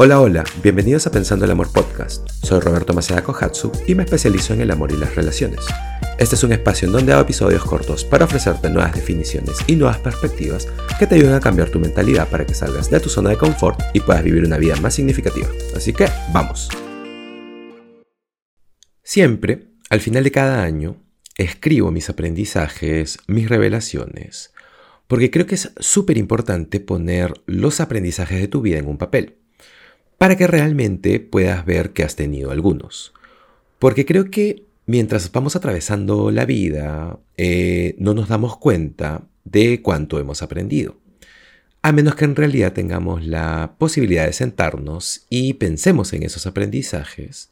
Hola, hola, bienvenidos a Pensando el Amor Podcast. Soy Roberto Maceda Kohatsu y me especializo en el amor y las relaciones. Este es un espacio en donde hago episodios cortos para ofrecerte nuevas definiciones y nuevas perspectivas que te ayuden a cambiar tu mentalidad para que salgas de tu zona de confort y puedas vivir una vida más significativa. Así que, vamos. Siempre, al final de cada año, escribo mis aprendizajes, mis revelaciones, porque creo que es súper importante poner los aprendizajes de tu vida en un papel para que realmente puedas ver que has tenido algunos. Porque creo que mientras vamos atravesando la vida, eh, no nos damos cuenta de cuánto hemos aprendido. A menos que en realidad tengamos la posibilidad de sentarnos y pensemos en esos aprendizajes.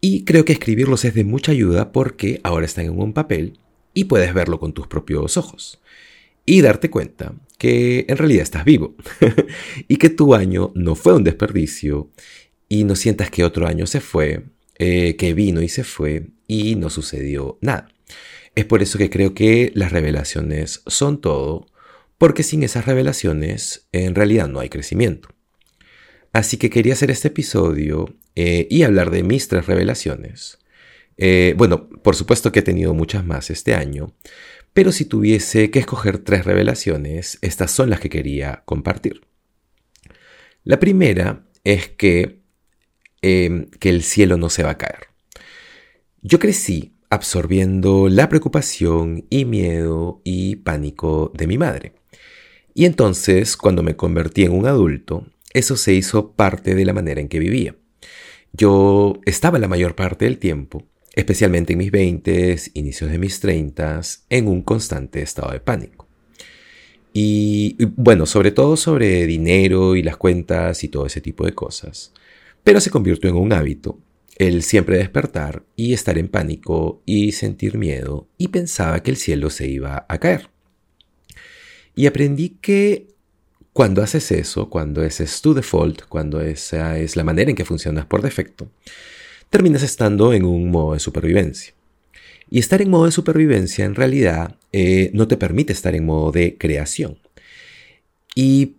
Y creo que escribirlos es de mucha ayuda porque ahora están en un papel y puedes verlo con tus propios ojos. Y darte cuenta que en realidad estás vivo y que tu año no fue un desperdicio y no sientas que otro año se fue, eh, que vino y se fue y no sucedió nada. Es por eso que creo que las revelaciones son todo, porque sin esas revelaciones en realidad no hay crecimiento. Así que quería hacer este episodio eh, y hablar de mis tres revelaciones. Eh, bueno, por supuesto que he tenido muchas más este año, pero si tuviese que escoger tres revelaciones, estas son las que quería compartir. La primera es que, em, que el cielo no se va a caer. Yo crecí absorbiendo la preocupación y miedo y pánico de mi madre. Y entonces, cuando me convertí en un adulto, eso se hizo parte de la manera en que vivía. Yo estaba la mayor parte del tiempo especialmente en mis 20, inicios de mis 30, en un constante estado de pánico. Y, bueno, sobre todo sobre dinero y las cuentas y todo ese tipo de cosas. Pero se convirtió en un hábito el siempre despertar y estar en pánico y sentir miedo y pensaba que el cielo se iba a caer. Y aprendí que cuando haces eso, cuando ese es tu default, cuando esa es la manera en que funcionas por defecto, terminas estando en un modo de supervivencia. Y estar en modo de supervivencia en realidad eh, no te permite estar en modo de creación. Y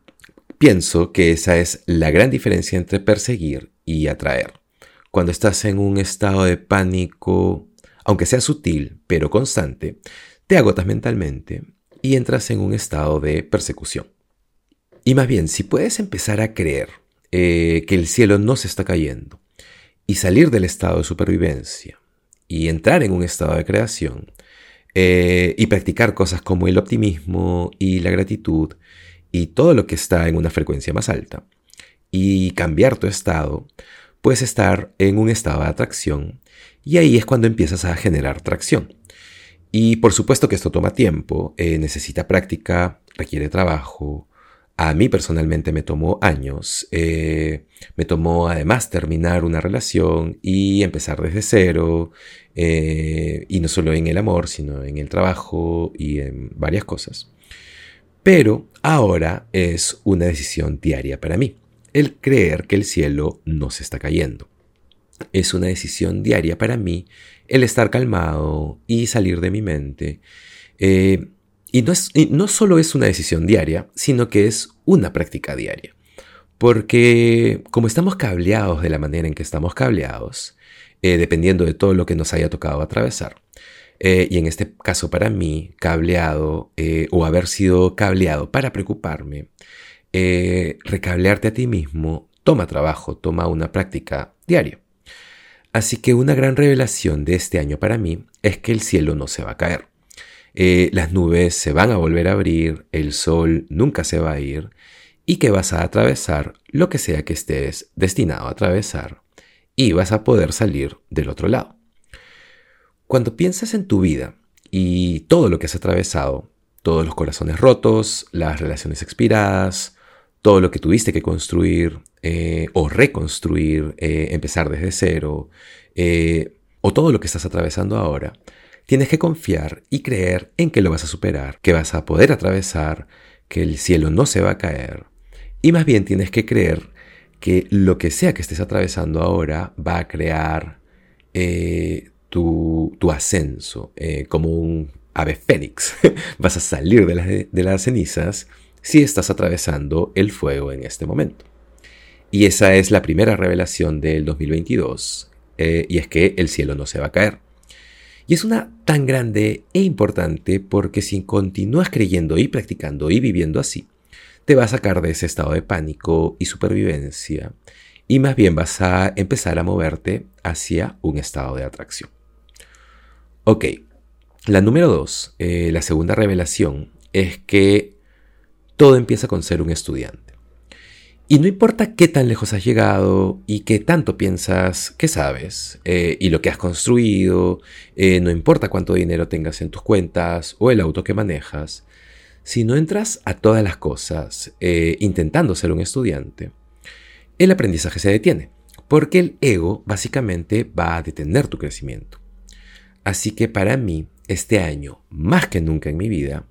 pienso que esa es la gran diferencia entre perseguir y atraer. Cuando estás en un estado de pánico, aunque sea sutil pero constante, te agotas mentalmente y entras en un estado de persecución. Y más bien, si puedes empezar a creer eh, que el cielo no se está cayendo, y salir del estado de supervivencia y entrar en un estado de creación eh, y practicar cosas como el optimismo y la gratitud y todo lo que está en una frecuencia más alta y cambiar tu estado, puedes estar en un estado de atracción y ahí es cuando empiezas a generar tracción. Y por supuesto que esto toma tiempo, eh, necesita práctica, requiere trabajo, a mí personalmente me tomó años. Eh, me tomó además terminar una relación y empezar desde cero. Eh, y no solo en el amor, sino en el trabajo y en varias cosas. Pero ahora es una decisión diaria para mí. El creer que el cielo no se está cayendo. Es una decisión diaria para mí el estar calmado y salir de mi mente. Eh, y no, es, no solo es una decisión diaria, sino que es una práctica diaria. Porque como estamos cableados de la manera en que estamos cableados, eh, dependiendo de todo lo que nos haya tocado atravesar, eh, y en este caso para mí, cableado eh, o haber sido cableado para preocuparme, recablearte a ti mismo toma trabajo, toma una práctica diaria. Así que una gran revelación de este año para mí es que el cielo no se va a caer. Eh, las nubes se van a volver a abrir, el sol nunca se va a ir y que vas a atravesar lo que sea que estés destinado a atravesar y vas a poder salir del otro lado. Cuando piensas en tu vida y todo lo que has atravesado, todos los corazones rotos, las relaciones expiradas, todo lo que tuviste que construir eh, o reconstruir, eh, empezar desde cero, o todo lo que estás atravesando ahora, Tienes que confiar y creer en que lo vas a superar, que vas a poder atravesar, que el cielo no se va a caer. Y más bien tienes que creer que lo que sea que estés atravesando ahora va a crear eh, tu, ascenso eh, como un ave fénix. vas a salir de, las cenizas si estás atravesando el fuego en este momento. Y esa es la primera revelación del 2022, eh, y es que el cielo no se va a caer. Y es una tan grande e importante porque si continúas creyendo y practicando y viviendo así, te va a sacar de ese estado de pánico y supervivencia y más bien vas a empezar a moverte hacia un estado de atracción. Ok, la número dos, eh, la segunda revelación, es que todo empieza con ser un estudiante. Y no importa qué tan lejos has llegado y qué tanto piensas que sabes eh, y lo que has construido, eh, no importa cuánto dinero tengas en tus cuentas o el auto que manejas, si no entras a todas las cosas eh, intentando ser un estudiante, el aprendizaje se detiene, porque el ego básicamente va a detener tu crecimiento. Así que para mí, este año, más que nunca en mi vida,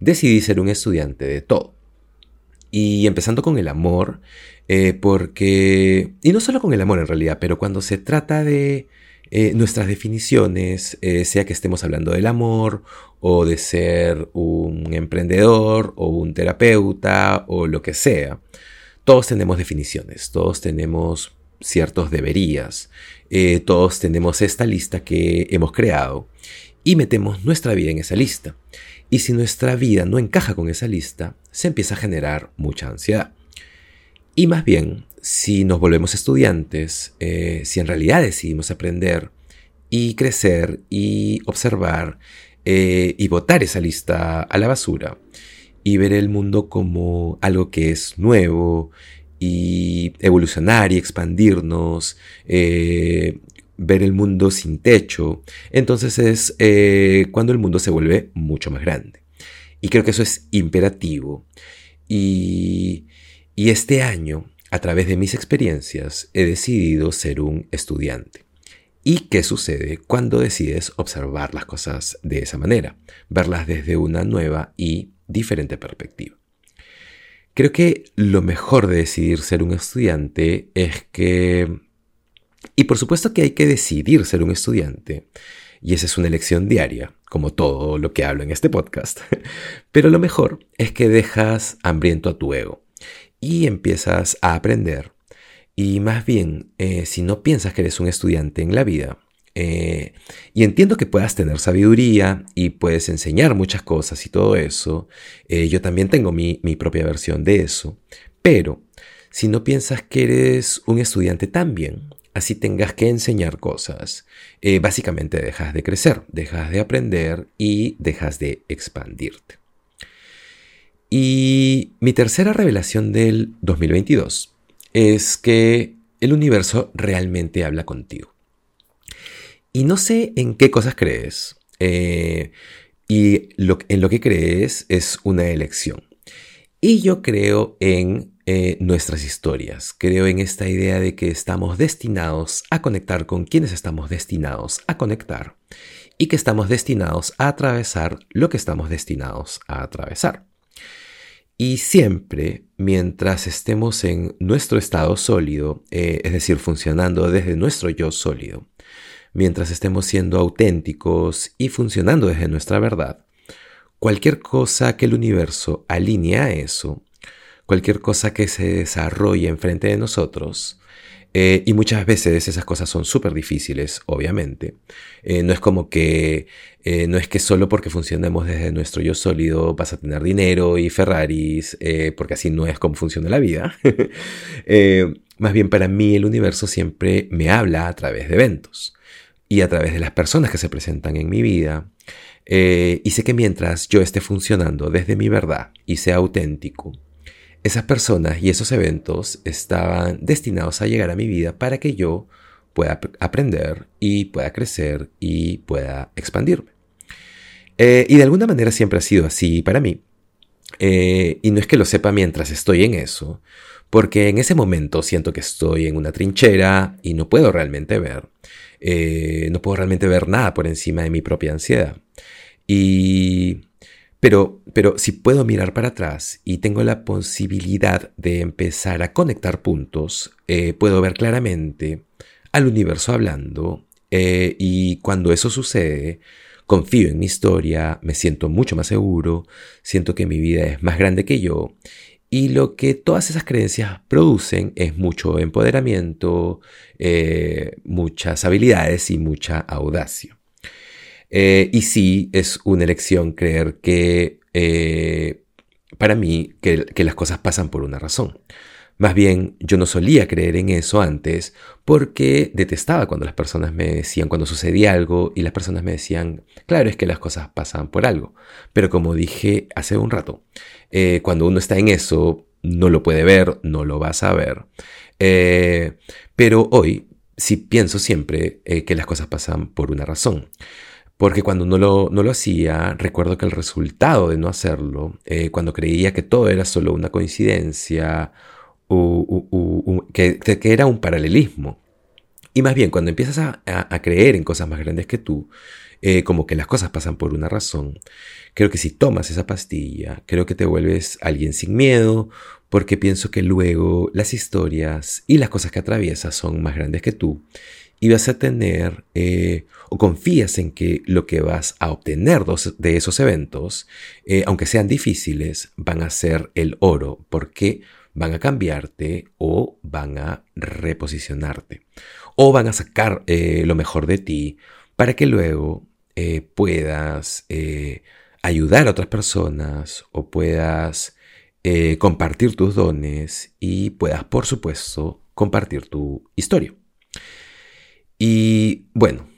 decidí ser un estudiante de todo y empezando con el amor, eh, porque, y no solo con el amor en realidad, pero cuando se trata de eh, nuestras definiciones, eh, sea que estemos hablando del amor o de ser un emprendedor o un terapeuta o lo que sea, todos tenemos definiciones, todos tenemos ciertos deberías, todos tenemos esta lista que hemos creado y metemos nuestra vida en esa lista. Y si nuestra vida no encaja con esa lista, se empieza a generar mucha ansiedad. Y más bien, si nos volvemos estudiantes, eh, si en realidad decidimos aprender y crecer y observar eh, y botar esa lista a la basura y ver el mundo como algo que es nuevo y evolucionar y expandirnos, eh, ver el mundo sin techo, entonces es cuando el mundo se vuelve mucho más grande. Y creo que eso es imperativo. Y, y este año, a través de mis experiencias, he decidido ser un estudiante. ¿Y qué sucede cuando decides observar las cosas de esa manera? Verlas desde una nueva y diferente perspectiva. Creo que lo mejor de decidir ser un estudiante es que y por supuesto que hay que decidir ser un estudiante. Y esa es una elección diaria, como todo lo que hablo en este podcast. Pero lo mejor es que dejas hambriento a tu ego y empiezas a aprender. Y más bien, eh, si no piensas que eres un estudiante en la vida, eh, y entiendo que puedas tener sabiduría y puedes enseñar muchas cosas y todo eso, eh, yo también tengo mi, mi propia versión de eso, pero si no piensas que eres un estudiante también, así tengas que enseñar cosas, eh, básicamente dejas de crecer, dejas de aprender y dejas de expandirte. Y mi tercera revelación del 2022 es que el universo realmente habla contigo. Y no sé en qué cosas crees. Eh, y en lo que crees es una elección. Y yo creo en eh, nuestras historias. Creo en esta idea de que estamos destinados a conectar con quienes estamos destinados a conectar y que estamos destinados a atravesar lo que estamos destinados a atravesar. Y siempre, mientras estemos en nuestro estado sólido, eh, es decir, funcionando desde nuestro yo sólido, mientras estemos siendo auténticos y funcionando desde nuestra verdad, cualquier cosa que el universo alinee a eso cualquier cosa que se desarrolle enfrente de nosotros, eh, y muchas veces esas cosas son súper difíciles, obviamente. Eh, no es como que, eh, no es que solo porque funcionemos desde nuestro yo sólido vas a tener dinero y Ferraris, porque así no es como funciona la vida. más bien para mí el universo siempre me habla a través de eventos y a través de las personas que se presentan en mi vida. y sé que mientras yo esté funcionando desde mi verdad y sea auténtico, esas personas y esos eventos estaban destinados a llegar a mi vida para que yo pueda aprender y pueda crecer y pueda expandirme. Eh, y de alguna manera siempre ha sido así para mí. Eh, y no es que lo sepa mientras estoy en eso, porque en ese momento siento que estoy en una trinchera y no puedo realmente ver. Eh, no puedo realmente ver nada por encima de mi propia ansiedad. Y pero, pero si puedo mirar para atrás y tengo la posibilidad de empezar a conectar puntos, eh, puedo ver claramente al universo hablando eh, y cuando eso sucede, confío en mi historia, me siento mucho más seguro, siento que mi vida es más grande que yo Y lo que todas esas creencias producen es mucho empoderamiento, eh, muchas habilidades y mucha audacia. Eh, y sí, es una elección creer que, eh, para mí, que las cosas pasan por una razón. Más bien, yo no solía creer en eso antes porque detestaba cuando las personas me decían, cuando sucedía algo y las personas me decían, claro, es que las cosas pasan por algo. Pero como dije hace un rato, eh, cuando uno está en eso, no lo puede ver, no lo va a saber. Pero hoy sí pienso siempre que las cosas pasan por una razón. Porque cuando no lo, no lo hacía, recuerdo que el resultado de no hacerlo, cuando creía que todo era solo una coincidencia que, era un paralelismo. Y más bien, cuando empiezas a, creer en cosas más grandes que tú, eh, como que las cosas pasan por una razón, creo que si tomas esa pastilla, creo que te vuelves alguien sin miedo, porque pienso que luego las historias y las cosas que atraviesas son más grandes que tú, y vas a tener, eh, o confías en que lo que vas a obtener de esos eventos, eh, aunque sean difíciles, van a ser el oro, porque van a cambiarte o van a reposicionarte o van a sacar eh, lo mejor de ti para que luego puedas ayudar a otras personas o puedas compartir tus dones y puedas, por supuesto, compartir tu historia. Y bueno,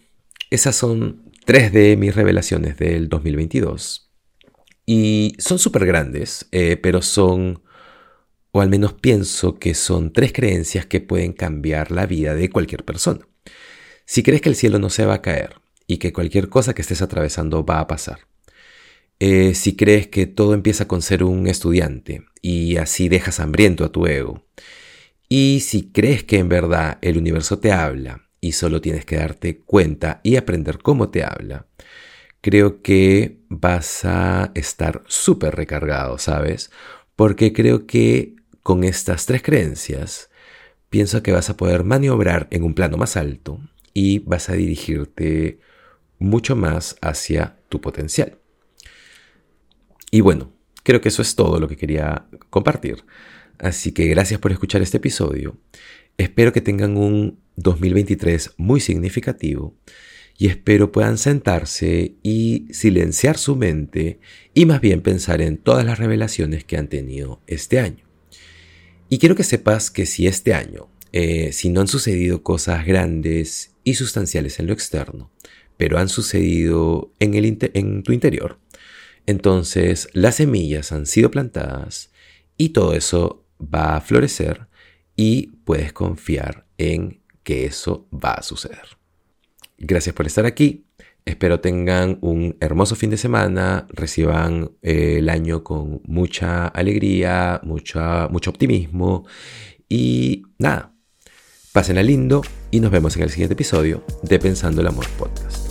esas son tres de mis revelaciones del 2022. Y son súper grandes, pero son o al menos pienso que son tres creencias que pueden cambiar la vida de cualquier persona. Si crees que el cielo no se va a caer y que cualquier cosa que estés atravesando va a pasar. Eh, si crees que todo empieza con ser un estudiante y así dejas hambriento a tu ego. Y si crees que en verdad el universo te habla y solo tienes que darte cuenta y aprender cómo te habla, creo que vas a estar súper recargado, ¿sabes? Porque creo que con estas tres creencias, pienso que vas a poder maniobrar en un plano más alto y vas a dirigirte mucho más hacia tu potencial. Y bueno, creo que eso es todo lo que quería compartir. Así que gracias por escuchar este episodio. Espero que tengan un 2023 muy significativo y espero puedan sentarse y silenciar su mente y más bien pensar en todas las revelaciones que han tenido este año. Y quiero que sepas que si este año, eh, si no han sucedido cosas grandes y sustanciales en lo externo, pero han sucedido en, el en tu interior, entonces las semillas han sido plantadas y todo eso va a florecer y puedes confiar en que eso va a suceder. Gracias por estar aquí. Espero tengan un hermoso fin de semana, reciban eh, el año con mucha alegría, mucha, mucho optimismo y nada, pásenla lindo y nos vemos en el siguiente episodio de Pensando el Amor Podcast.